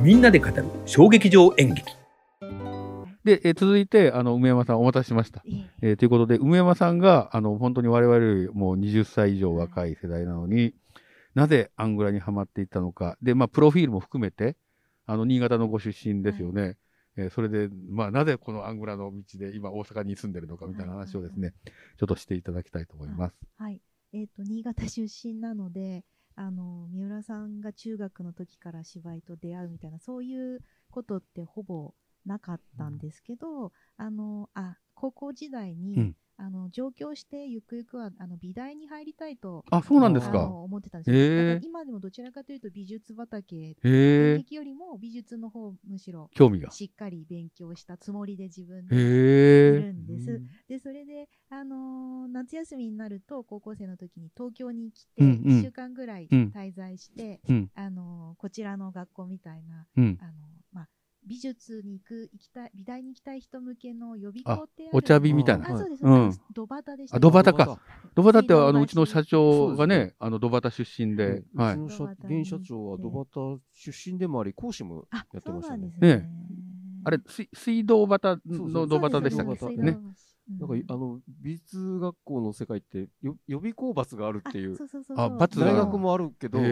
みんなで語る小劇場演劇で、えー続いて、あの、梅山さんお待たせしました。いええーということで、梅山さんが、あの、本当に我々よりもう20歳以上若い世代なのに、なぜアングラにはまっていったのか。で、まあ、プロフィールも含めて、あの、新潟のご出身ですよね。えーそれで、まあ、なぜこのアングラの道で今大阪に住んでるのかみたいな話をですね、ちょっとしていただきたいと思います。はい。えっ、と、新潟出身なので、あの、三浦さんが中学の時から芝居と出会うみたいな、そういうことってほぼなかったんですけど、あの、あ、高校時代に、うんあの、上京してゆくゆくは、あの、美大に入りたいと、あ、そうなんですか。思ってたんですよ。へーだから今でもどちらかというと美術畑、え、劇よりも美術の方、むしろ興味が。しっかり勉強したつもりで自分でいへるえ。んです。で、それで、あのー夏休みになると、高校生の時に東京に来て、うんうん1週間ぐらいうん滞在して、うん、あのーこちらの学校みたいな、うん。あのーまあ、美術に行く、行きたい、美大に行きたい人向けの予備校ってあるお茶日みたいな。あ、そうです。うんドバタでした。あドバタか。ドバタって、あの、うちの社長がね、あの、ドバタ出身で、うはい。ちの社現社長はドバタ出身でもあり、講師もあ、やってましたね。ねね。あれ、水水道端そうそうのドバタでしたっけ？ね。なんかい、あの、美術学校の世界って、よ予備校罰があるっていう、そうそうそうあ罰が大学もあるけど、へ大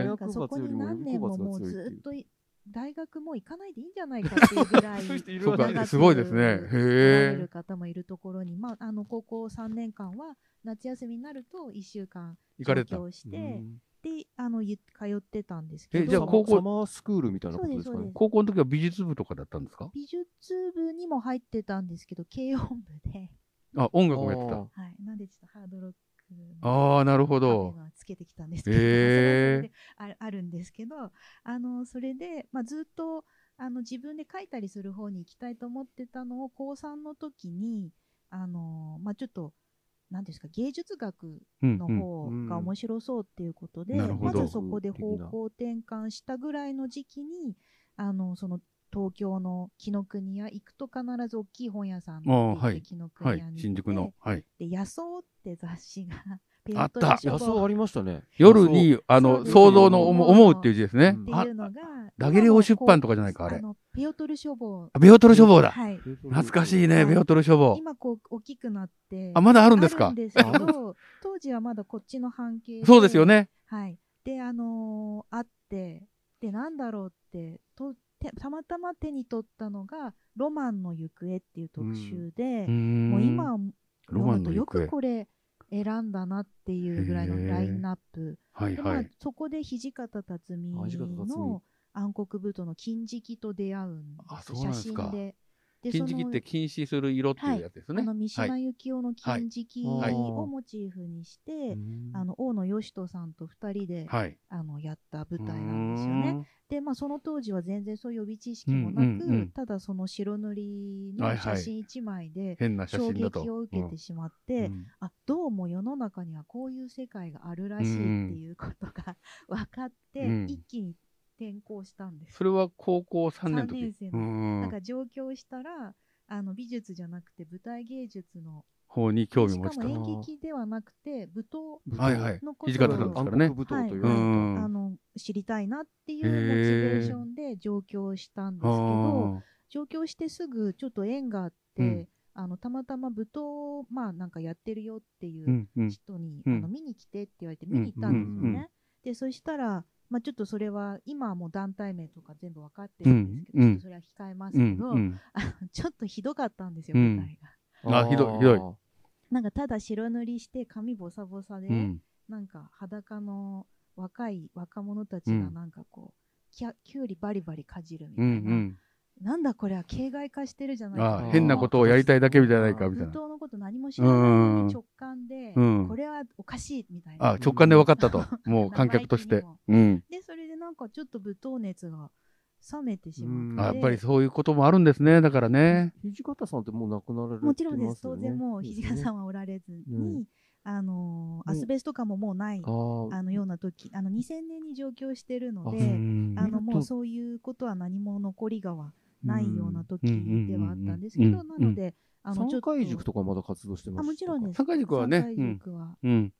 え。なんかそこに何年も予備校罰が強いっていうずっとい大学も行かないでいいんじゃないかっていうぐらい すごいですね。へえ。る方もいるところに、まあ、あの高校3年間は夏休みになると1週間行かれた上京して、うん。であのゆ通ってたんですけど。えじゃあサマ高校サマースクールみたいなことですかね。高校の時は美術部とかだったんですか？美術部にも入ってたんですけど軽音部で、あ、音楽もやってた。はい、なんでちょっとハードロックああ、なるほど。今つけてきたんですけど、へー。ああるんですけどあのそれで、まあ、ずっとあの自分で書いたりする方に行きたいと思ってたのを高3の時にあの、まあ、ちょっと何ですか芸術学のうんうん方が面白そうっていうことで、なるほど。まずそこで方向転換したぐらいの時期にあのその東京の紀ノ国屋行くと必ず大きい本屋さんって言あーはいって紀国屋に行って、新宿の。はい。で野草って雑誌がペあった野草ありましたね。夜に、あの、想像の思思うっていう字ですねうんって。あいうのが、ダゲレオ出版とかじゃないかあれのペオトル書房。あベオトル書房だ。はい。懐かしいね、はいベオトル書房。今こう大きくなって。あ、まだあるんですか？あるんですけど、当時はまだこっちの半径そうですよ。ね。はい。で、あのーあって、で、なんだろうって、とてたまたま手に取ったのが、ロマンの行方っていう特集で、ももう今ロマンとよくこれ選んだなっていうぐらいのラインナップ。はいはい。そこで土方辰巳の暗黒舞踏の金色と出会うんです写真で。で金色って禁止する色っていうやつですね。あの三島由紀夫の金色はい。をモチーフにして、あの大野義人さんと二人で、はい。あのやった舞台なんですよね。で、まあ、その当時は全然そういう予備知識もなく、うんうんうんただその白塗りのはいはい。写真一枚で衝。撃を受けてしまって、うん。あどうも世の中にはこういう世界があるらしいっていうことが 分かって、うん。一気に転校したんです。それは高校3年の三時。年生のうんなんか上京したらあの美術じゃなくて舞台芸術の方に興味持ち。したかも演劇ではなくて舞踏はいはいの。こと土方さんですからね。暗黒舞踏といううはいんあの知りたいなっていうモチベーションで上京したんですけどあ上京してすぐちょっと縁があって、うんあのたまたま舞踏をまあなんかやってるよっていうーうんうん。人に、うんあの見に来てって言われて見に行ったんですよね。うんうんうんでそしたら、まあ、ちょっとそれは今はもう団体名とか全部分かってるんですけど、うんうんちょっとそれは控えますうけど、んうん。ちょっとひどかったんですよ、うん舞台が。あひどいひどいなんかただ白塗りして髪ボサボサで、うん。なんか裸の若い若者たちがなんかこう、きゃきゅうりバリバリかじるみたういな、んなんだこれは形骸化してるじゃうん。ないかあ変なことをやりたいだけみたいないかみたいな。舞踏のこと何も知らないのに直感で、うんこれはおかしいみたいな。あ、直感で分かったと。もう観客として。うん。で、それでなんかちょっと舞踏熱が冷めてしまって。あやっぱりそういうこともあるんですね。だからね。土方さんってもう亡くなられてますよね。もちろんです。当然もう土方さんは。はおられずに、うんあのーうんアスベスト感ももうない、あのような時、あの2000年に上京してるのあで、うんあのもうとそういうことは何も残りがはないような時うん。ではあったんですけど、うんなので、あのちょっと。三回塾とかまだ活動してますあもちろんです。三回塾はね。三回塾は。うん。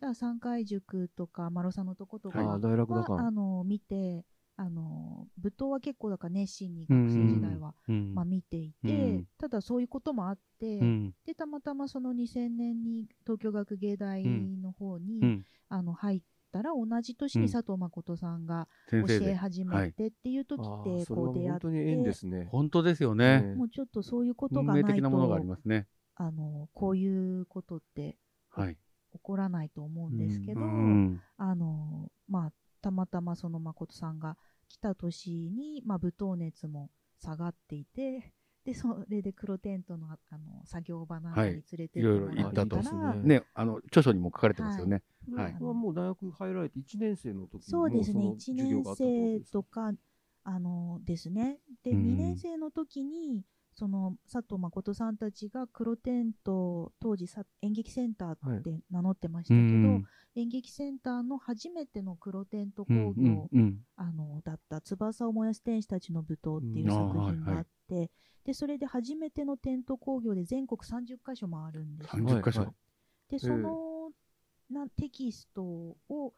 だから三回塾とか、マロさんのとことかあは、ー大学だから。あの見て、あの舞踏は結構だから熱心に学生時代は、うん。まあ、見ていて、うん。ただそういうこともあって、うん。でたまたまその2000年に東京学芸大の方に、うん。あの入ったら同じ年うんに佐藤誠さんが教え始めてっていう時あってこう出会って、本当に縁ですね。本当ですよね。ねもうちょっとそういうこと運がないと命的なものがありますね。あのこういうことってはい。起こらないと思うんですけど、うんあのまあ、たまたまその誠さんが来た年に、まあ、舞踏熱も下がっていてでそれで黒テントのああの作業場なんかに連れてっていろいろもらっ行ったら、ねね、あの著書にも書かれてますよね。はい。はもう大学入られて1年生の時にそうですね。も1年生とか？あのですね。で、うん。2年生の時にその佐藤誠さんたちが黒テント当時さ演劇センターって名乗ってましたうけど、ん。演劇センターの初めての黒テントうん工業、うんうんあのだった「翼を燃やす天使たちの舞踏」っていううん。作あーはい品があって、でそれで初めてのテント工業で全国30カ所回るんですよ。30箇所。はいでその、なテキストを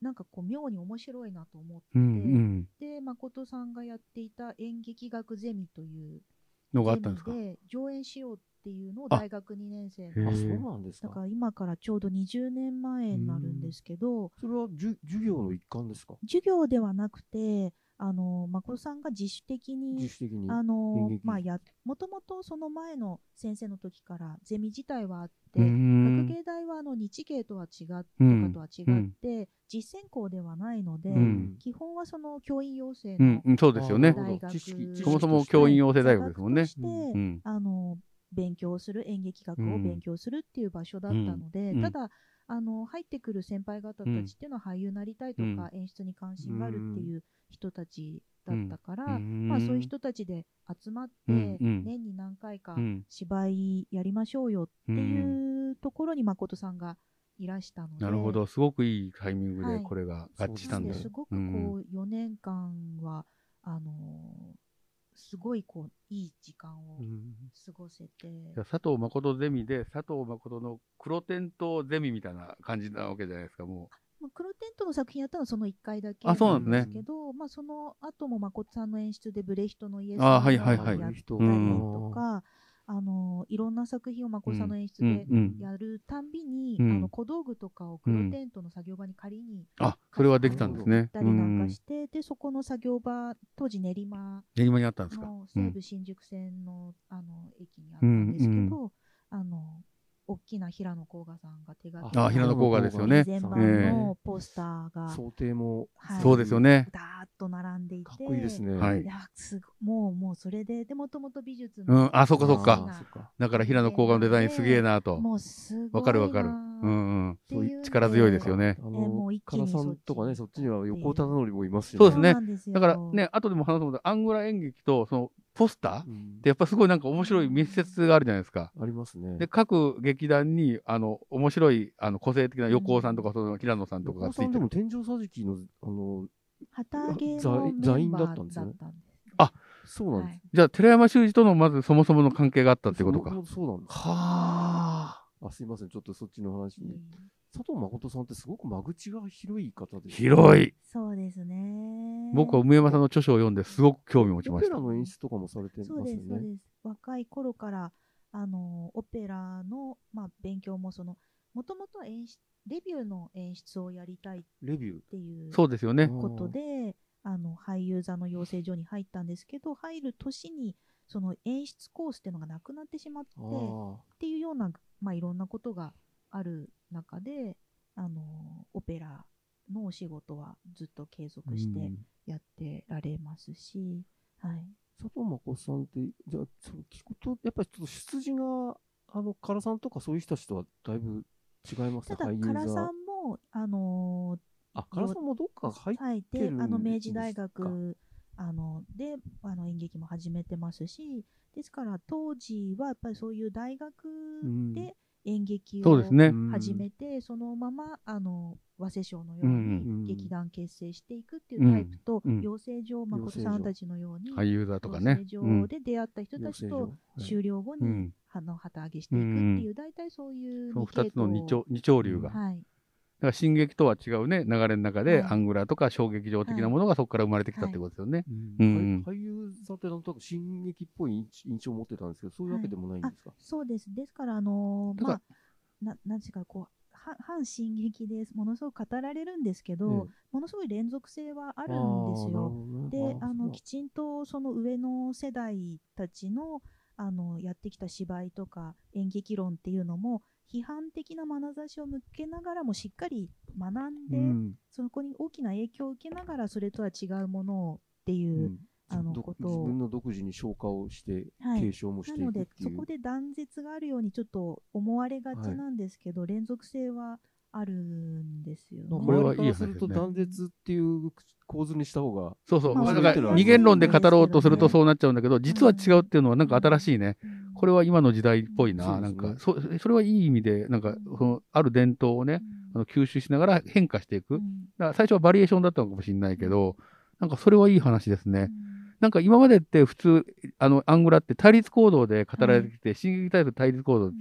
なんかこう妙に面白いなと思って、うんうん。で誠さんがやっていた演劇学ゼミというのがあったんですか？で上演しようっていうのをあ大学2年生あ、ーそうなんですか。だから今からちょうど20年前になるんですけど、それはじゅ授業の一環ですか？授業ではなくてあの誠さんが自主的に自主的に。あのまあやもともとその前の先生の時からゼミ自体はあって、うん学芸大はあの日芸とは違っとうん。かとは違って、実践校ではないので、うん。基本はその教員養成のうん。うん、そうですよね。大学そもそも教員養成大学ですもんね。座学としてうん。あの勉強する演劇学を勉強するっていう場所だったので、うん。ただあの入ってくる先輩方たちっていうのは俳優になりたいとか、演出に関心があるっていう人たちだったから、うん。まあ、そういう人たちで集まって、うんうん。年に何回かうん。芝居やりましょうよっていうところに誠さんがいらしたので、なるほど、すごくいいタイミングはい。でこれが合致したんです。なんです。ごくこう4年間は、あのーすごいこういい時間をうん。過ごせて、じゃあ佐藤誠ゼミで佐藤誠の黒テントゼミみたいな感じなわけじゃないですか、もまあ、黒テントの作品やったのはその1回だけあそうなんですけど、まあ、その後も誠さんの演出でブレヒトのイエスあはいはいはい。やったりとうん。か、あのいろんな作品を誠さんの演出う。うでん。うん。やるたんびに、うん。あの小道具とかを黒テントの作業場に借りにあ、それはできたんですね。行っ。たりなんかして、でそこの作業場当時練馬練馬にあったんですか？の西うん。武新宿線の,、あの駅にあったんですけど、うん。あの大きな平野甲賀さんが手がけあ平野甲賀ですよね全版えのポスターが、想定も、はいそうですよね。ダーッと並んでいてかっこいいですね。はいいやすごもうもうそれででもともと美術の、うん、あ、そっかそっあか。だから平野甲賀のデザインすげえなと。もうすごいなわかるわかる。うんうん。力強いですよね。あえものう一、気さんとかね、そっちには横尾忠則もいますしね。そうですねだからね、後でも話すと、アングラ演劇とそのポスター？っうんてやっぱすごいなんか面白い密接があるじゃないですか。ありますね。で、各劇団に、あの、面白い、あの、個性的な横尾さんとか、その平野さんとかがついてる。天井桟敷の、あの、旗揚げ座の座員メンバーだだったんですねあそうなんです。はいじゃあ、寺山修司とのまずそもそもの関係があったってことか。そうそうなんです。はあ。あ、すいません。ちょっとそっちの話に。うん佐藤誠さんってすごく間口が広い方ですね。広い。そうですね。僕は梅山さんの著書を読んですごく興味を持ちましたオペラ。の演出とかもされてますよね。そうです、そうです。若い頃から、あの、オペラの、まあ、勉強も、その、もともと演出、レビューの演出をやりたいっレビュー。ていうそうですよね。ことで、あの、俳優座の養成所に入ったんですけど、入る年に、その演出コースっていうのがなくなってしまって、あっていうような、まあ、いろんなことがある中で、あの、オペラのお仕事はずっと継続してうん。やってられますし、はい。佐藤誠さんって、じゃあ、そう聞くと、やっぱりちょっと出自が、あの、唐さんとかそういう人たちとはだいぶ違いますただ、唐さんも、あのあ、唐さんもどっか入っーはい、でてるんあの明治大学あのであの演劇も始めてますし、ですから当時はやっぱりそういう大学うん。で演劇を。始めて、そのままあの早稲賞のよううんに劇団結成していくっていうタイプと、うんうん。養成所誠さんたちのように、俳優座とか養ね成。うん所で出会った人たちと終了後に、うん。あの旗揚げしていくっていう、大体そういうその二つの二系丁二潮流が。統はい、だから進撃とは違うね、流れの中で、はいアングラーとか小劇場的なものがそこから生まれてきたってことですよね。うん。俳俳優さんってなんとなく進撃っぽい印印象を持ってたんですけど、そういうわけでもないんですか、そうです。ですから、あのーまあ、ななんていうか、こう、は反進撃です。ものすごく語られるんですけど、ものすごい連続性はあるんですよ。で、あの、きちんとその上の世代たちの、あの、やってきた芝居とか演劇論っていうのも、批判的な眼差しを向けながらもしっかり学んで、うんそこに大きな影響を受けながら、それとは違うものをっていうう、んあのどことを自分の独自に消化をして、はい継承もしてないのでくっていう。そこで断絶があるようにちょっと思われがちなんですけど、連続性はあるんですよね。まあこれはいいすると断絶っていう構図にした方が、そうそう。まあ二元論で語ろうとするとそうそうなっちゃうんだけど、実は違うっていうのはなんか新しいね。うんこれは今の時代っぽいな。なんか、そそれはいい意味で、なんか、その、ある伝統をね、あの吸収しながら変化していく。だかうんら最初はバリエーションだったのかもしれないけど、なんかそれはいい話ですね。うん。なんか今までって普通、あの、アングラって対立行動で語られてきて、進撃タイプ対立行動。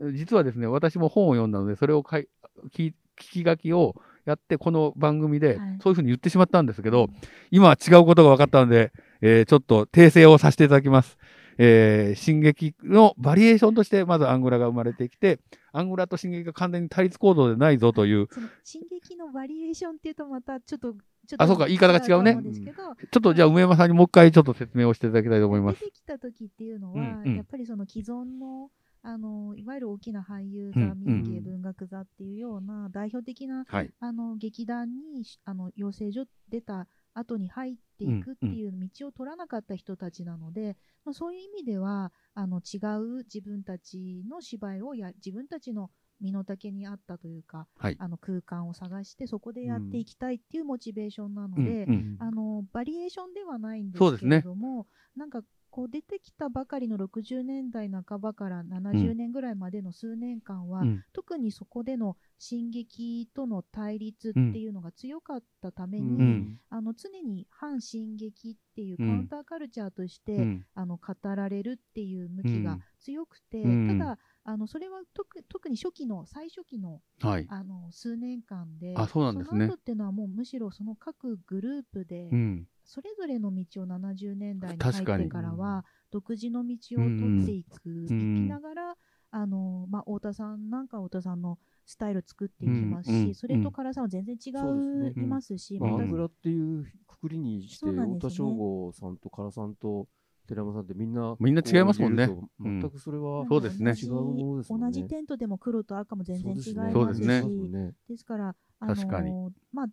うん。実はですね、私も本を読んだので、それをかい聞き聞き書きをやって、この番組ではい。そういうふうに言ってしまったんですけど、今は違うことが分かったので、えーちょっと訂正をさせていただきます。えー進撃のバリエーションとして、まずアングラが生まれてきて、アングラと進撃が完全に対立行動でないぞという、進撃のバリエーションっていうとまたちょっと、ちょっとあそうか言い方が違うね。と思んちょっとじゃあ梅山さんにもう一回ちょっと説明をしていただきたいと思います。出てきた時っていうのは、うんうん。やっぱりその既存のあのいわゆる大きな俳優座、うん民芸文学座っていうような代表的なはい。あの劇団にあの養成所出た後に入っていくっていう道を取らなかった人たちなので、まあ、そういう意味ではあの違う自分たちの芝居をや自分たちの身の丈に合ったというか、はい。あの空間を探してそこでやっていきたいっていうモチベーションなのうん。で、うん。あのバリエーションではないんですけれども、なんかこう出てきたばかりの60年代半ばから70年ぐらいまでの数年間は、うん。特にそこでの進撃との対立っていうのが強かったために、うん。あの常に反進撃っていうカうん。ウンターカルチャーとして、うん。あの語られるっていう向きが強くて、うん。ただあのそれは特特に初期の最初期のはい。あの数年間であそうなんですね。その後っていうのはもうむしろその各グループで、うん。それぞれの道を70年代に確かに。入ってからは独自の道を取っていく、ん。いきながらあの、まあ、太田さんなんかは太田さんのスタイル作っていきますし、うん。うん。それと唐さんは全然違そういますし、まあ、またアングラっていうくくりにして、そうなんですね。太田省吾さんと唐さんと寺山さんってみんな、みんな違いますもんね。全くそれは、そうですね。同じ違うものですもんね同じ。テントでも黒と赤も全然違いますし、そうですねですから、あの確かにまあ、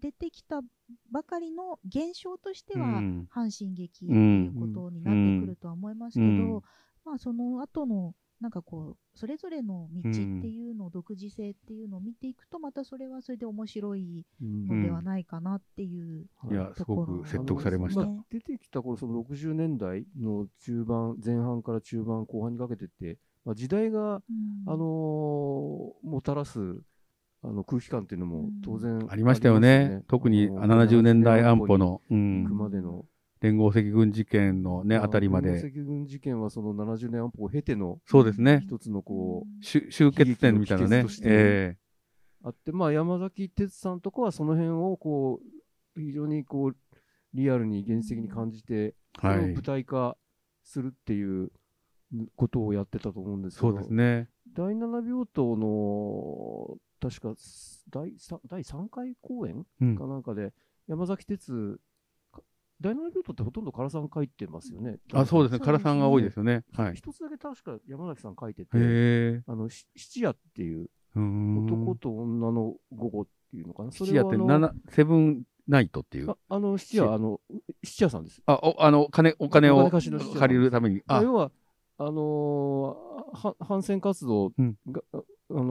出てきたばかりの現象としては、うん。阪神劇っていうことになってくるとは思いますけど、うん。まあ、その後のなんかこうそれぞれの道っていうの、独自性っていうのを見ていくとまたそれはそれで面白いうんのではないかなっていう、いや、すごく説得されました。あ。の出てきた頃、その60年代の中盤、前半から中盤、後半にかけてって、まあ、時代が、うん。あのーもたらすあの空気感っていうのも当然ありましたよね。特にあの70年代安保の、う行んくまでの、連合赤軍事件のね、あたりま連合で、赤軍事件はその70年安保を経てのそうですね、一つのこう、しゅ終結点みたいなね。悲劇の帰結とし、てえあって、まあ、山崎哲さんとかはその辺をこう非常にこうリアルに現実的に感じて、えはい。舞。台化するっていうことをやってたと思うんですけど、そうですね。第七病棟の確か第三第3回公演うんかなんかで、山崎哲、か第七病棟ってほとんど唐さん書いてますよね。あ、そうですね。唐さんが多いですよね。はい。一つだけ確か山崎さん書いてて。あのし七夜っていう男と女の午後っていうのかな。そ七夜って七セブンナイトっていうあ。あの七夜、あの七夜さんです。あ、おあの、金、お金おを借りるために。あ、要は、あの反戦活動うんが、あのー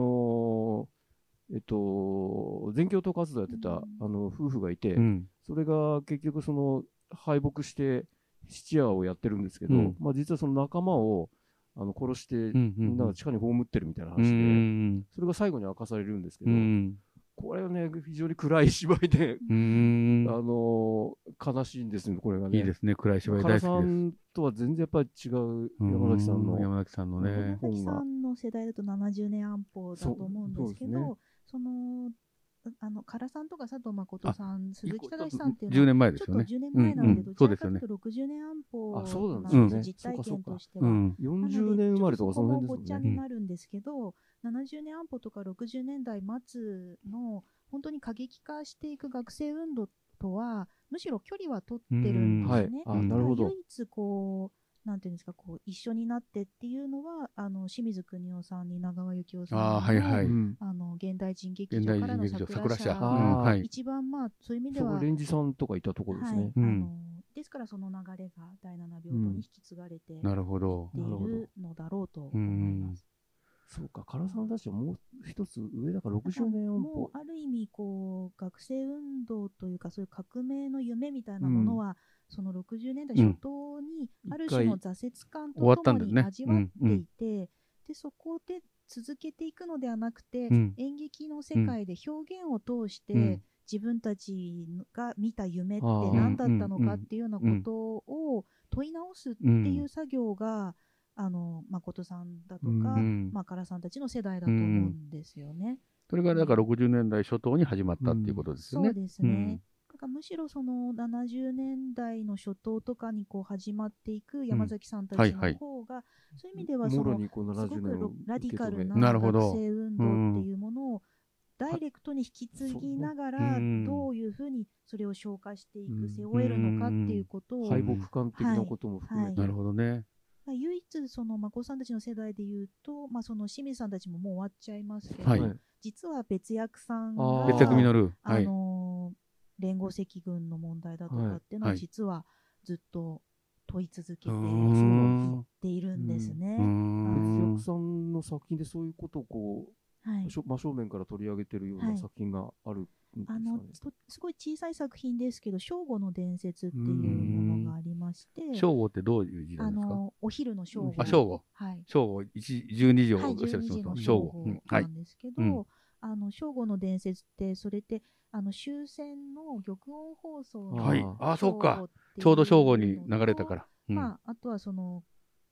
えっと、全共闘活動やってた、あの夫婦がいて、うん。それが結局その敗北して質屋をやってるんですけど、うんまあ、実はその仲間をあの殺して、うんうんみんなが地下に葬ってるみたいなう話で、ん。それが最後に明かされるんですけうど、ん。これはね、非常に暗い芝居で、うーんあのー悲しいんですよ、これがね。いいですね。暗い芝居大好きです。んとは全然やっぱり違う山崎さんのう山崎さんのね。山崎さんの世代だと70年安保だと思うんですけど、そのあの唐さんとか佐藤誠さん、鈴木正さんっていう10のは年前でちょっとすよね。10年前なんうんどちそうですよねらかというと60年安保あそうなんですねなん実体験としては。うん。40年生まれとかその辺ごっちゃ。になるんですけど、70年安保とか60年代末の本当に過激化していく学生運動とはむしろ距離は取ってるんですね。唯一こうなんていうんですかこう一緒になってっていうのはあの清水邦夫さんに長川幸雄さんのああ、はいはい。うんあの現代人劇場からの桜社桜社。うあん、ーはい。一番まあそういう意味ではレンジさんとかいたところですね。はいうんあのですからその流れが第七病棟に引き継がれていなるほど。いなるのだろうと思います。そうか、唐さんたちはもう一つ上だから60年安も保う。ある意味こう学生運動というかそういう革命の夢みたいなものは、その60年代初頭にある種の挫折感とともに味わっていて、でそこで続けていくのではなくて、うん。演劇の世界で表現を通して、うん。自分たちが見た夢って何だったのかっていうようなことを問い直すっていう作業が、あの誠さんだとか、うんまあ、唐さんたちの世代だと思うんですよね。それがだから60年代初頭に始まったっていうことですよね。そうですね。だからむしろその70年代の初頭とかにこう始まっていく山崎さんたちはいはい。の方が、そういう意味ではそのすご70年をくラディカルなめなるほど。学生運動っていうものをダイレクトに引き継ぎながらうん。どういうふうにそれを消化していうん。く、背負えるのかっていうことを、敗北感的なことも含めて。なるほどね。まあ唯一その眞子さんたちの世代で言うと、まあ、その清水さんたちももう終わっちゃいますけど、はい。実は別役さんが別役実る。はあい。のー連合赤軍の問題だとかっていうのははい実はずっと問い続けてうーい。ん。っているん。ですね。うーん。別役さん。の作品でそういうことをこはい、う、しょ真正面から取り上げてるようはない作品があるん。ですかね。あのとすごい小さい作品ですけど「正午の伝説」っていうものがありまして正午ってどういう字なあん。ですかのお昼の正午あ、正午。はい正午、1、12時をはい、おっしゃる12時の正正午。ないん。ですけど、うんあの正午の伝説ってそれってあの終戦の玉音放送のはいあ。あ、そうか。ちょうど正午に流れたから。うんまあ、あとはその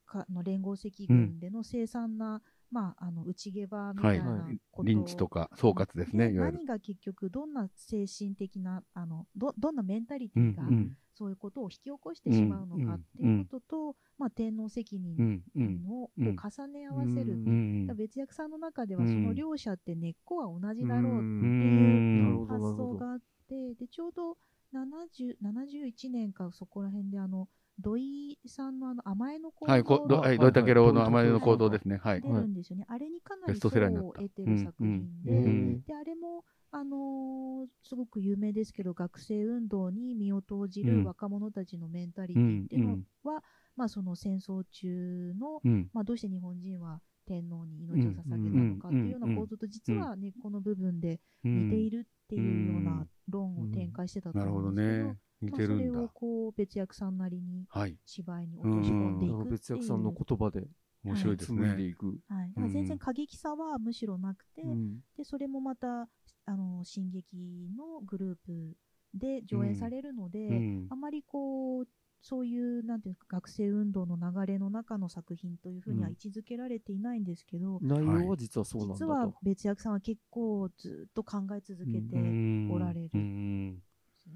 かの連合赤軍での凄惨な、まあ、あの内ゲバみたいなはい。こと。を、リンチとか総括ですね。何が結局どんな精神的なあのどどんなメンタリテうィがんうん。そういうことを引き起こしてしまうのかっていうことと、まあ、天皇責う任ん。うんを重ね合わせる、うん別役さんの中ではうん。その両者って根っこは同じだろうってういう発。想があってでちょうど70 71年かそこら辺であの土井さんのあの甘えの行動はい、こどがはい、どういったけろの甘えの行動ですね。はい。出。るんですよね、あれにかなり層セラーになった。を得てる作品で、うん。うん。うん。であれも、あのーすごく有名ですけど学生運動に身を投じうん。る若者たちのメンタリティっていうのは、まあ、その戦争中の、うん。まあ、どうして日本人は天皇に命を捧げたのかっていうような構造と実はね、この部分で似ているっていうような論を展開してたと思うんですけど、ね。似まあ、てるんだそれを。こう別役さんなりにはい。芝居に落とし込んでいくっていう。別役さんの言葉で面白いですね。紡いでいく。はい、だから全然過激さはむしろなくて、うんでそれもまたあの進撃のグループで上演されるので、うんあまりこうそういうなんていうか学生運動の流れの中の作品というふうにはうん位置づけられていないんですけど、内容は実はそうなんだ実はと。別役さんは結構ずっと考え続けてうんおられるうん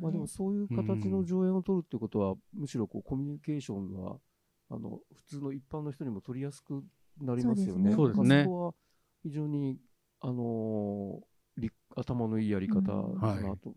まあでもそういう形の上演を取るってことは、むしろこうコミュニケーションがあの普通の一般の人にも取りやすくなりますよね。そうですねまあそこは非常にあのーり頭のいいやり方だうんなはいと、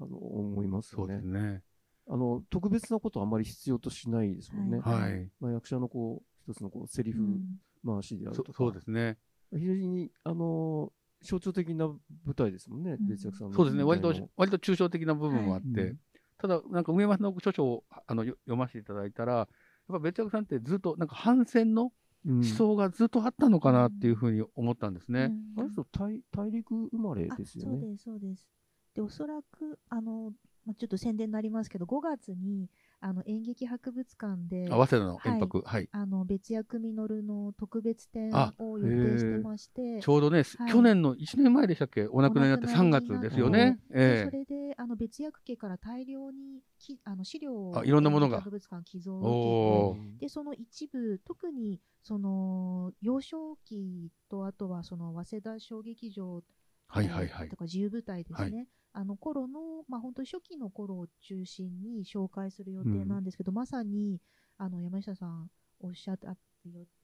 あの思いますそうでよねすね。あの。特別なことはあまり必要としないですもんね。はいはい。まあ、役者のこう一つのこうセリフうん回しであるそとか、そうですね。非常にあのー象徴的な舞台ですもんね、うん別役さんのそうですね。割と割と抽象的な部分もあっうんて、ただ、なんか上山さんの著書をあのよ読ませていただいたら、やっぱ別役さんってずっと、なんか反戦のうん思想がずっとあったのかなっていうふうに思ったんですね。うんあの人大大陸生まれあですよね。そうです、そうです。で、おそらく、あの、まあ、ちょっと宣伝になりますけど、5月に、あの、演劇博物館で、あ、早稲田の延泊。はい。あの、別役実の特別展あを予定してまして、ちょうどね、はい。去年の1年前でしたっけ？お亡くなりになって3月ですよね。でえそれで、あの、別役家から大量にき、あの、資料を、あいろんなものが。博物館寄贈て、で、その一部、特に、その、幼少期と、あとは、その、早稲田小劇場はいはいはい。とか自由舞台ですね、はあの頃の、まあ、本当に初期の頃を中心に紹介する予定なんですけど、まさにあの山下さんおっしゃった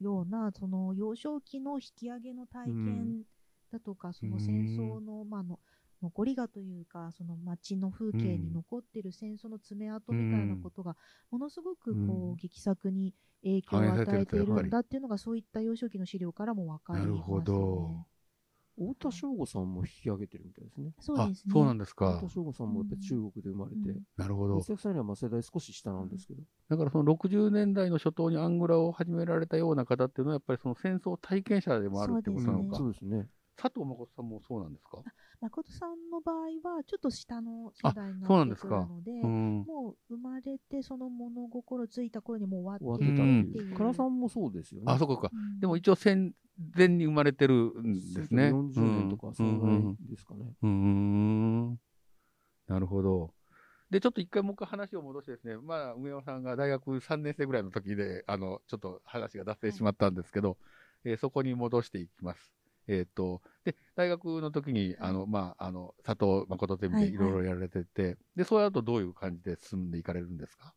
ようなその幼少期の引き上げの体験だとか、その戦争の,、まあ、の残りがというかその街の風景に残ってる戦争の爪痕みたいなことがものすごくこう、うん。劇作に影響を与えているんだっていうのがそういった幼少期の資料からも分かります、ね。太田省吾さんも引き上げてるみたいですね。あそうですね。そうなんです太か田。省吾さんもやっぱり中国で生まれて、うんなるほど。松崎さんにはまあ世代少し下なんですけど、だからその60年代の初頭にアングラを始められたような方っていうのはやっぱりその戦争体験者でもあるってことなのか。そうですね。佐藤誠さんもそうなんですか？誠さんの場合はちょっと下の世代にそうなってくるですかので、うん。もう生まれてその物心ついた頃にもう終終わわっっててたってていう。いう。唐さんもそうですよね。あ、そこか。うんでも一応戦前に生まれてるんですね。40年とか、そのぐらいですかね。うんなるほど。で、ちょっと一回もう一回話を戻してですね、まあ、梅山さんが大学3年生ぐらいの時で、あの、ちょっと話が脱線してしまったんですけど、えーそこに戻していきます。えっ、と、で、大学の時に、あの、まあ、あの、佐藤誠ゼミでい。ろいろやられてて、で、その後どういう感じで進んでいかれるんですか？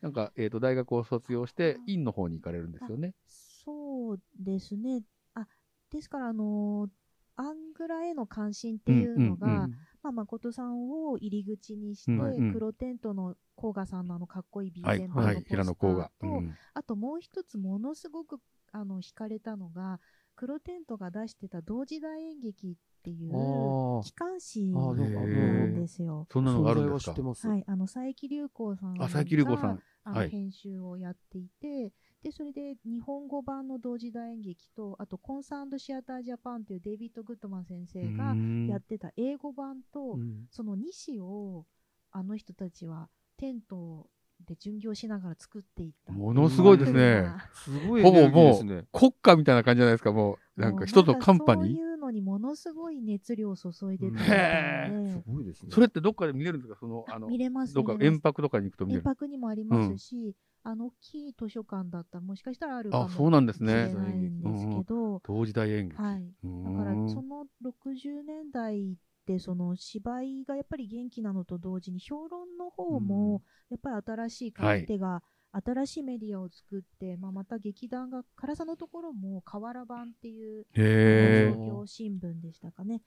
なんか、えっ、と、大学を卒業して、院の方に行かれるんですよね。そうですね。あ、ですから、あの、アングラへの関心っていうのが、うんうんまあ、誠さんを入り口にして、うんうん。黒テントの甲賀さんのあのかっこいい B はい、全版はい、のポスターと、平野甲が。うん。あともう一つものすごくあの惹かれたのが黒テントが出してた同時代演劇っていうあ機関誌なんかなんですよ。そんなのがあるんですか？はい、あの佐伯龍光さんがあ、佐伯龍子さん。編集をやっていて、でそれで日本語版の同時代演劇とあとコンサーンドシアタージャパンというデイビッド・グッドマン先生がうん。やってた英語版と、うん。その2誌をあの人たちはテントで巡業しながら作っていった。ものすごいですね。すごいエネルギーですね。国家みたいな感じじゃないですか、もう。なんか一つのカンパニー。そういうのにものすごい熱量を注いでたみたへいで、すごいですね。それってどっかで見れるんですか？その、あの、見れますどっか遠泊とかに行くと見れる。遠泊にもありますし、あの大きい図書館だったらもしかしたらあるかもあ、そうなんですしれね。ないんですけど、同時代演劇。はい。だからその60年代ってその芝居がやっぱり元気なのと同時に評論の方もやっぱり新しい書き手が新しいメディアを作って、まあ、また劇団が唐さんのところも河原版っていうへ商業新聞でしたかね。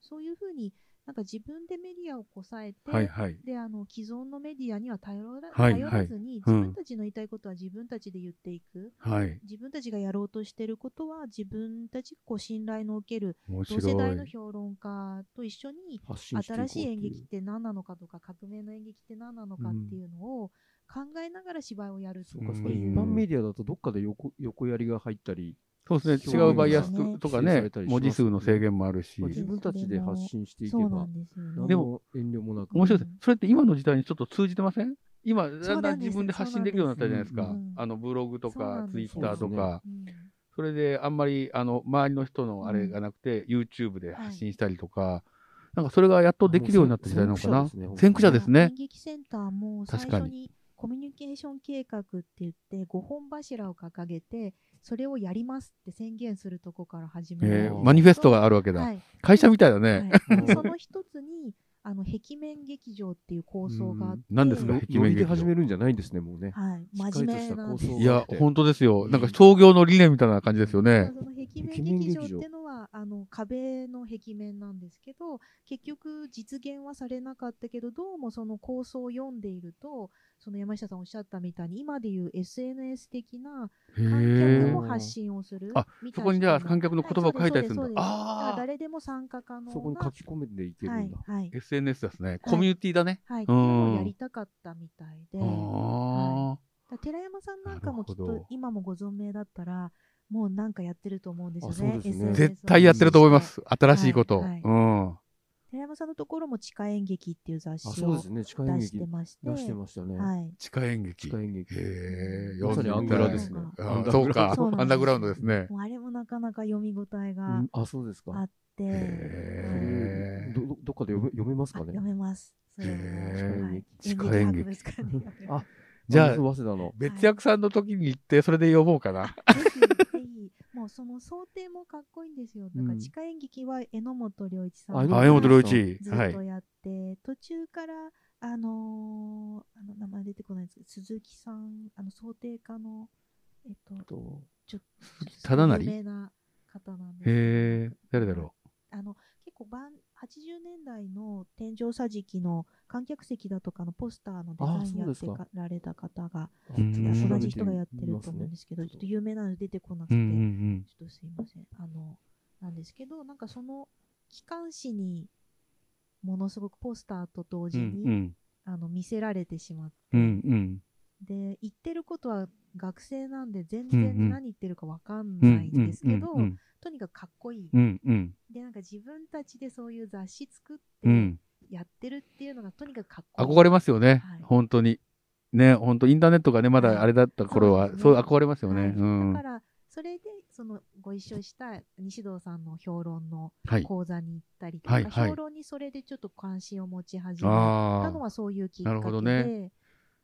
そういうふうになんか自分でメディアをこさえて、え。はいはい。であの既存のメディアには頼ら,、はい頼らずに自うん分たちの言いたいことは自分たちで言っていく、はい。自分たちがやろうとしていることは自分たちこう信頼のおける面同世代。の評論家と一緒に新しい演劇って何なのかとか革命の演劇って何なのかっていうのを考えながら芝居をやるってそうか、そうか。うん一般メディアだとどっかで横横やりが入ったり、そうですね。違うバイアスとかね文字数の制限もあるしまあ。自分たちで発信していけばでも遠慮もなく。面白いです。それって今の時代にちょっと通じてません？今、だんだん自分で発信できるようになったじゃないですか。あの、ブログとかツイッターとか。うんそれであんまり、あの、周りの人のあれがなくて、YouTube で発信したりとか、なんかそれがやっとできるようになった時代なのかな？先先駆者ですね演。劇センターも最確かに初にコミュニケーション計画って言って5本柱を掲げてそれをやりますって宣言するとこから始めるえーマニフェストがあるわけだ。はい会社みたいだね。はいで その一つにあの壁面劇場っていう構想があって、何ですかノ壁面始めるんじゃないんですね、もうね。はい、真面目な構想いや、て本当ですよ。なんか創業の理念みたいな感じですよね。その壁面劇場ってのはあの壁の壁面なんですけど結局実現はされなかったけどどうもその構想を読んでいるとその山下さんおっしゃったみたいに今でいう SNS 的なへ観客えも。発信をするあみたいそこにじゃあな観客の言葉を書いたりするんだはいああ誰でも参加可能なそこに書き込めていけるはいんだ。はい SNS ですね。コミュニティだね。はい、っうんていうのをやりたかったみたいで、あはだから寺山さんなんかもきっと今もご存命だったらもうなんかやってると思うんですよね。ね絶対やってると思います。新しいこと。はいはいうん。寺山さんのところも地下演劇っていう雑あ、誌をそうですね。地下演出して劇まして、出してましたね。はい。地下演劇。地下演劇。へえ。まさにアングラですね。あアンダーそうかアンダーグラウンドですね。もうあれもなかなか読み応えうがんあ、そうですか。あって、へーどどどっかで読め読めますあかね？読めます。それ地下演劇あじゃあ早稲田の。別役さんの時に行って、それで呼ぼうかな。もうその想定もかっこいいんですよ。だからうん地下演劇は榎本良一さんあがあ、山本良一。ずはいっと。やって、途中から、あのーあの名前出てこないんですけど、鈴木さん、あの想定家の、えっと、とちょっと、忠成？有名な方なんですへえ、誰だろあの結構晩80年代の天井桟敷の観客席だとかのポスターのデザインやってられた方が、うん。同じ人がやってると思うんですけど、ちょっと有名なの出てこなくて、ちょっとすいません。あの、なんですけど、なんかその機関誌にものすごくポスターと同うん。時に、うんあの見せられてしまって、で、言ってることは学生なんで全然何言ってるかわかんうん。ないんですけど、うんとにかくかっこいい。うんうんで、なんか自分たちでそういう雑誌作ってうん。やってるっていうのがとにかくかっこいい。憧れますよねはい。本当に。ね、本当インターネットがね、まはいだあれだった頃はそうで、すねそう憧れますよね。はいうん。はだから、それで、その、ご一緒した西堂さんの評論のい。講座に行ったりとか、はいはい評論にそれでちょっと関心を持ち始めた。のはそういうきっかけで、なるほどね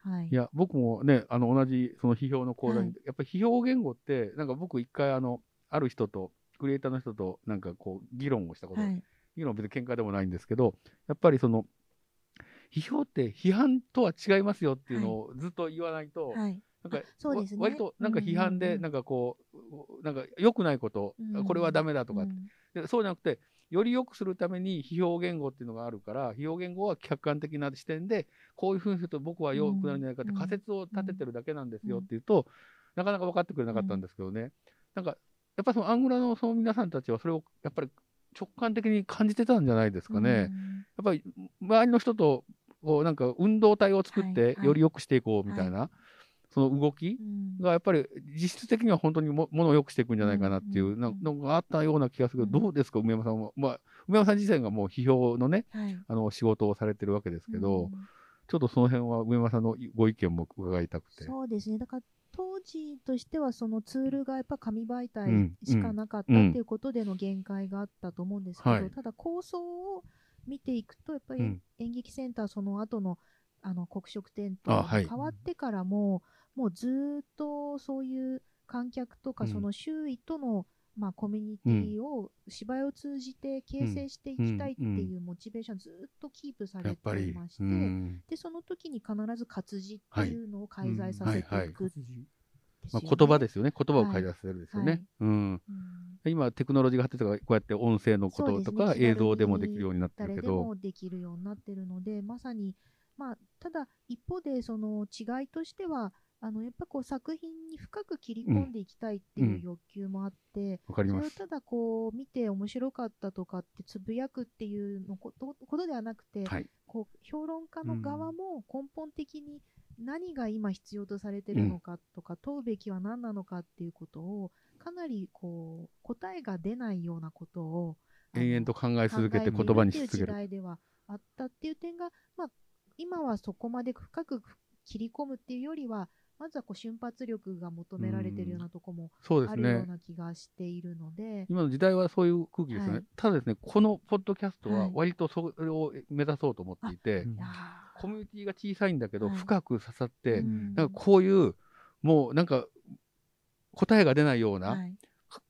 はい。いや、僕もね、あの、同じ、その批評の講座に、はい。やっぱり批評言語って、なんか僕一回、あの、ある人と、クリエイターの人と、なんかこう、議論をしたこと、はい。議論は別に喧嘩でもないんですけど、やっぱりその、批評って批判とは違いますよっていうのをずっと言わないと、はい。なんか、ね。わ割となんか批判で、うんうんうん。なんかこう、なんか良くないこと、うんこれはダメだとか、うん。でそうじゃなくて、より良くするために批評言語っていうのがあるから、批評言語は客観的な視点で、こういうふうにすると僕は良くなるんじゃないかってうん。仮説を立ててるだけなんですようん。っていうと、なかなか分かってくれなかったんですけどね。なんか、やっぱそのアングラのその皆さんたちはそれをやっぱり直感的に感じてたんじゃないですかね。やっぱり周りの人とこうなんか運動体を作っはいてはい。より良くしていこうみたいな、その動きうんがやっぱり実質的には本当にもものを良くしていくんじゃないかなっていうのがあったような気がするけど、うんどうですか、梅山さんは？まあ、梅山さん自身がもう批評のね、はい。あの仕事をされてるわけですけど、うんちょっとその辺は梅山さんのご意見も伺いたくて。そうですね。だから、当時としてはそのツールがやっぱ紙媒う体んしかなかったっていうことでの限界があったと思うんですけど、はいただ構想を見ていくと、やっぱりうん演劇センターその後のあの黒色テントがあはい変わってからも、もうずーっとそういう観客とかうん。その周囲との、まあ、コミュニティを芝居を通じて形成していきたいっていうモチベーションずーっとキープされていまし。て、うん。でその時に必ず活字っていうのを介在させてはいいくまあ、言葉ですよね。言葉を書いてらっしゃるですよね。はい。うん。うん。今、テクノロジーが発展とか、こうやって音声のこととか、ね。映像でもできるようになってる誰けど、でもできるようになってるので、まさに、まあ、ただ一方でその違いとしては、あのやっぱこう作品に深く切り込んでいきたいっていう欲求もあって、わかります。それをただこう見て面白かったとかってつぶやくっていうのことことではなくて、はい。こう評論家の側も根本的に何が今必要とされてるのかとか、問うべきは何なのかっていうことをかなりこう答えが出ないようなことを延々と考え続けて言葉にし続ける。代ではあったっていう点が、まあ、今はそこまで深く切り込むっていうよりはまずはこう瞬発力が求められてるようなとこも。あるような気がしているので、今の時代はそういう空気ですよね。はいただですね、このポッドキャストははい。割とそれを目指そうと思っていて、うんいコミュニティが小さいんだけど、はい深く刺さって、うん。なんかこういう、もうなんか答えが出ないようはない。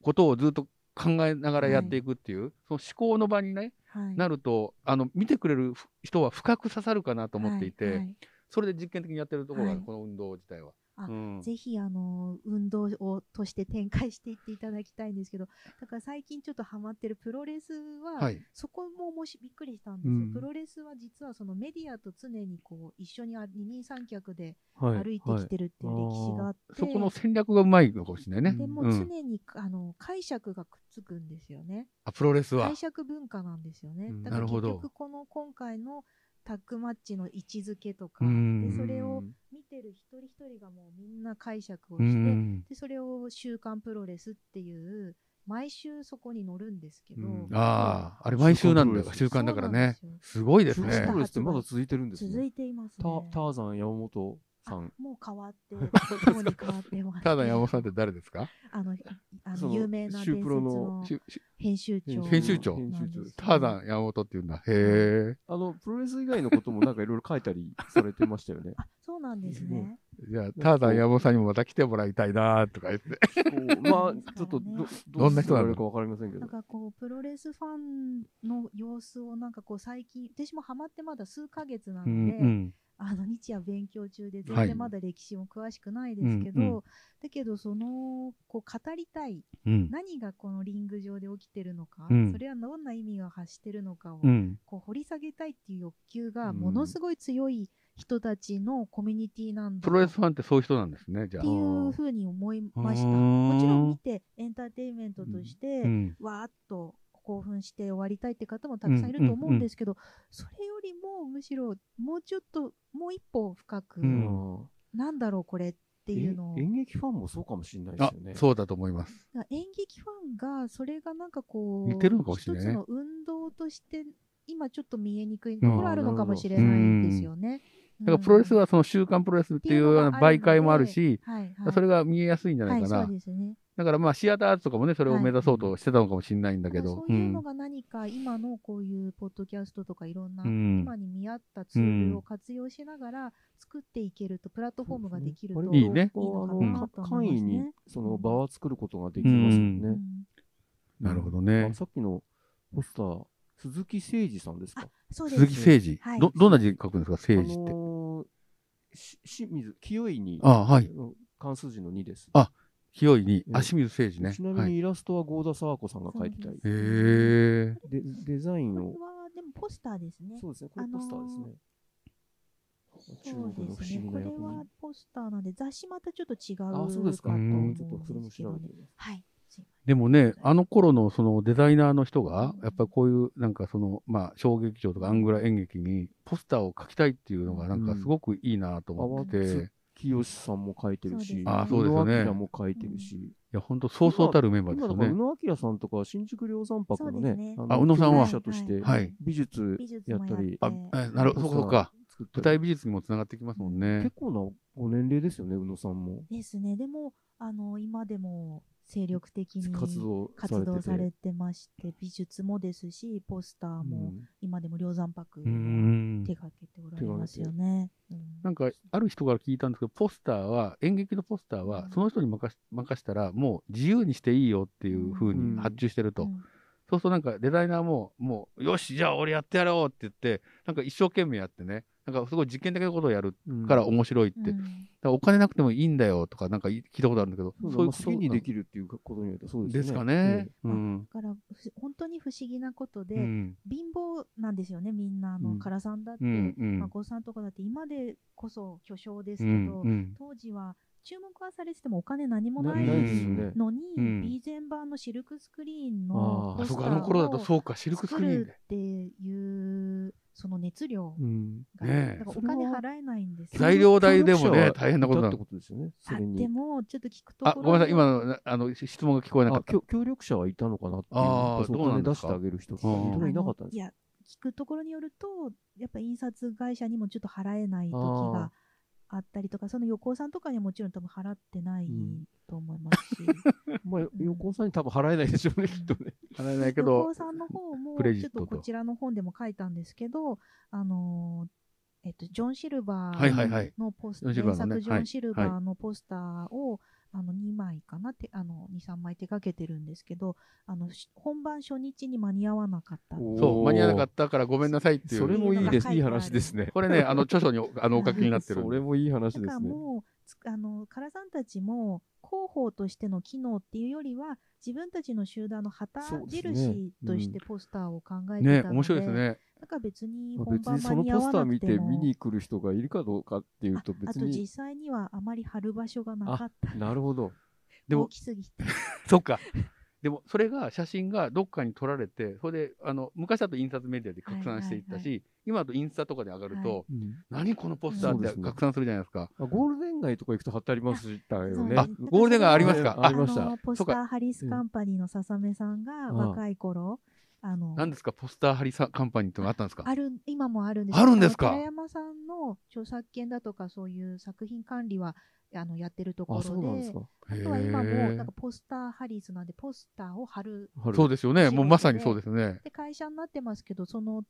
ことをずっと考えながらやっていくっていう、その思考の場にね、はい。なると、あの、見てくれる人は深く刺さるかなと思っていて、はいはいそれで実験的にやってるところがはい。この運動自体は。あうん。ぜひあの運動をとして展開していっていただきたいんですけどだから最近ちょっとハマってるプロレスは、はい。そこももしびっくりしたんですよ、うん。プロレスは実はそのメディアと常にこう一緒にあ二人三脚ではい。歩いてきてるっていう歴史があって、そこの戦略がうまいのかもしれないね。でもうん。常に、あの解釈がくっつくんですよね。あ、プロレスは。解。釈文化なんですよね、うん。だからなるほど。結局この今回のタッグマッチの位置づけとかうんでそれをうん見てる一人一人がもうみんな解釈をうして、ん。でそれを「週刊プロレス」っていう毎週そこに載るんですけど、うんああ、あれ毎週なんだよ。週週刊だからね。すごいですねプロレスプロ。レスってまだ続いてるんです続ね。いていますタね。ターザン山本。もう変わって、に変わってます。ただ山本さんって誰ですか？あの、あそのの有名なプロの編集長編集長なんですよ編集ターザン山本っていうんだ。へえ。あの、プロレス以外のこともなんかいろいろ書いたりされてましたよね。あ、そうなんですね。じゃあ、ターザン山本さんにもまた来てもらいたいなとか言って。まあ、ちょっとど、どんな人なの？かわかりませんけどなん。かこうプロレスファンの様子をなんかこう最近私もハマってまだ数ヶ月なのうで、んうん。あの日夜勉強中で全はい然まだ歴史も詳しくないですけど、うんうんだけどそのこう語りたいうん。何がこのリング上で起きてるのか、うんそれはどんな意味が発してるのかを、うん。こう掘り下げたいっていう欲求がうんものすごい強い人たちのコミュニティなんだプロレスファンってそういう人なんですね、じゃあって。いうふうに思いました。もちろん見てエンターテインメントとして、うん。わーっと興奮して終わりたいって方もたくさんいると思うんですけど、それよりもむしろもうちょっともう一歩深く、うんあなんだろうこれっていうの演劇ファンもそうかもしれないであすよね。、そうだと思います。演劇ファンがそれがなんかこう似てるのかもしれないね一つの運動として今ちょっと見えにくいところあるのかもしれないですよね。だからプロレスはその週刊プロレスっていうような媒介もあるし、はいはい、それが見えやすいんじゃないかな。はい、そうですね。だからまあシアターアーツとかもね、それを目指そうとしてたのかもしれないんだけど。そういうのが何か今のこういうポッドキャストとかいろんな、うん。今に見合ったツールを活用しながら作っていけると、プラットフォームができるといいね。いいのかあなのと思います簡易にね。その場を作ることができますよね。うん。なるほどね。あ。さっきのポスター、鈴木誠二さんですか？あそうです。鈴木誠二、はい。ど、どんな字書くんですか、誠二って。あのーし清水、清いに、あはい。の関数字の2です。あ清いにえ、足水誠二ね。ちなみはい。にイラストは郷田沢子さんが描いてたりへえ。でデザインをこれ、はでもポスターですね。そうですね、これポスターですね。中そう国の不ですね。思議な役これはに。ポスターなんで、雑誌またちょっと違うあ、そうですか。ちょっとそれも調べて。はい。でもね、あの頃のそのデザイナーの人が、やっぱりこういうなんかその、まあ、小劇場とかアングラ演劇にポスターを描きたいっていうのがなんかすごくいいなと思ってて、うんい清さんも描いてるし、あそうですよね。宇野明も描いてるし、や、本当そうそうたるメンバーですよね。今だから宇。野明さんとか新宿両山泊のねあ宇野さんは？としてはい。美術美術やったりあ、えなるほど、そうか。舞台美術にもつながってきますもんね。結。構なご年齢ですよね、宇野さんも。ですね。でも、あの、今でも精力的に活動されてて。活動されてまして、美術もですし、ポスターも、うん。今でも両山泊うーん。手掛けておられますよね。うん。なんか、ある人から聞いたんですけど、ポスターは、演劇のポスターはう、ん。その人に任し任したら、もう自由にしていいよっていう風うん。に発注してると。うん。そうするとなんかデザイナーも、もう、よし、じゃあ俺やってやろうって言って、なんか一生懸命やってね、なんかすごい実験的なことをやるうんから面白いって。だかうんらお金なくてもいいんだよとか、なんか聞いたことあるんだけど、そうそういうまあ好きにでるきるっていうことによってそうですね。ですかね。えうん。だから、ふ本当に不思議なことで、うん。貧乏なんですよね、みんな。あの、うん唐さんだって、うんうん孫さんとかだって、今でこそ巨匠ですうけど、ん。うん。当時は注目はされててもお金何もない。のに、うんビーゼン版のシルクスクリーンのポスターあの頃だとをそうか、シルクスク作リーンで。るっていう、その熱量うん。が、ねお金払えないんですよ材料代でもね、大変なことなのいたって。ことですよね。そあれに。でも、ちょっと聞くとこあ、ろごめんなさい、に今の、あの、質問が聞こえなかった。あ協協力者はいたのかなっていう。あーそうどうなん出してあげる人とか、うん本当にいなかったんですいや、聞くところによると、やっぱ印刷会社にもちょっと払えない時があったりとか、その横尾さんとかにはもちろん多分払ってないうん。と思いますし、まあ、横尾さんに多分払えないでしょうね、きっとね。払えないけ横ど尾、さんの方も、ちょっととこちらの本でも書いたんですけど、あのーえっと、ジョン・シルバーのポスジョンシルバ原ーのね作ジョン・シルバはーのポスターを、あの2枚かな？ってあの2、3枚手掛けてるんですけど、あのし本番初日に間に合わなかった。そう、間に合わなかったからごめんなさいっていう。それもいいです。書いいい話ですね。これね、あの、著書に あのお書きになってる。それもいい話だからですね。もう、つあの、唐さんたちも、広報としての機能っていうよりは、自分たちの集団の旗印としてポスターを考えてね、たので、面白いですね。だから別にまあ本番別にその間に合わポスター見なくてもて見に来る人がいるかどうかっていうとああ別に。と実際にはあまり貼る場所がなかった。なるほど。でも大きすぎて。そっか。でも、それが、写真がどっかに撮られて、それで、あの、昔だと印刷メディアで拡散していったはいし、今だとインスタとかで上がると、はうん何このポスターそうですねって拡散するじゃないですか。あゴールデン街とか行くと貼ってありましたよね。あゴールデン街ありますかありましたのポスターハリスカンパニーの笹目さんがうん若い頃、あの、何ですか、ポスターハリサカンパニーってのがあったんですか？ある、今もあるんですあるんですか？寺山さんの著作権だとかそういう作品管理は、あの、やってるとこあ、ろそうなんですで、か。あとは今も、なんかポスターハリスなんで、ポスターを貼る。春そうですよね。もうまさにそうですね。で、会社になってますけど、その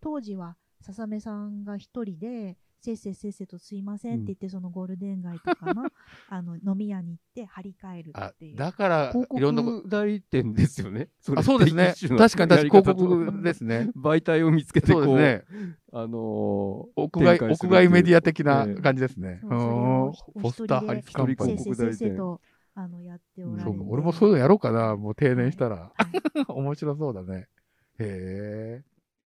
当時は笹目さんが一人でせっせせっせとすいませんって言って、そのゴールデン街とかの あの飲み屋に行って張り替えるあっていう。だから広いろんなこ告代理店ですよね。れあそうですね。確かに確かに広告ですね。媒体を見つけてこう、そうですね。あのー屋外展開する屋外メディア的なええ。感じですね。そうそれをうん。ポスター貼り付け一人せっせせっ広告代理店。せとあのやっておられて。そうか俺もそういうのやろうかな。もう定年したら、はい。面白そうだね。へえ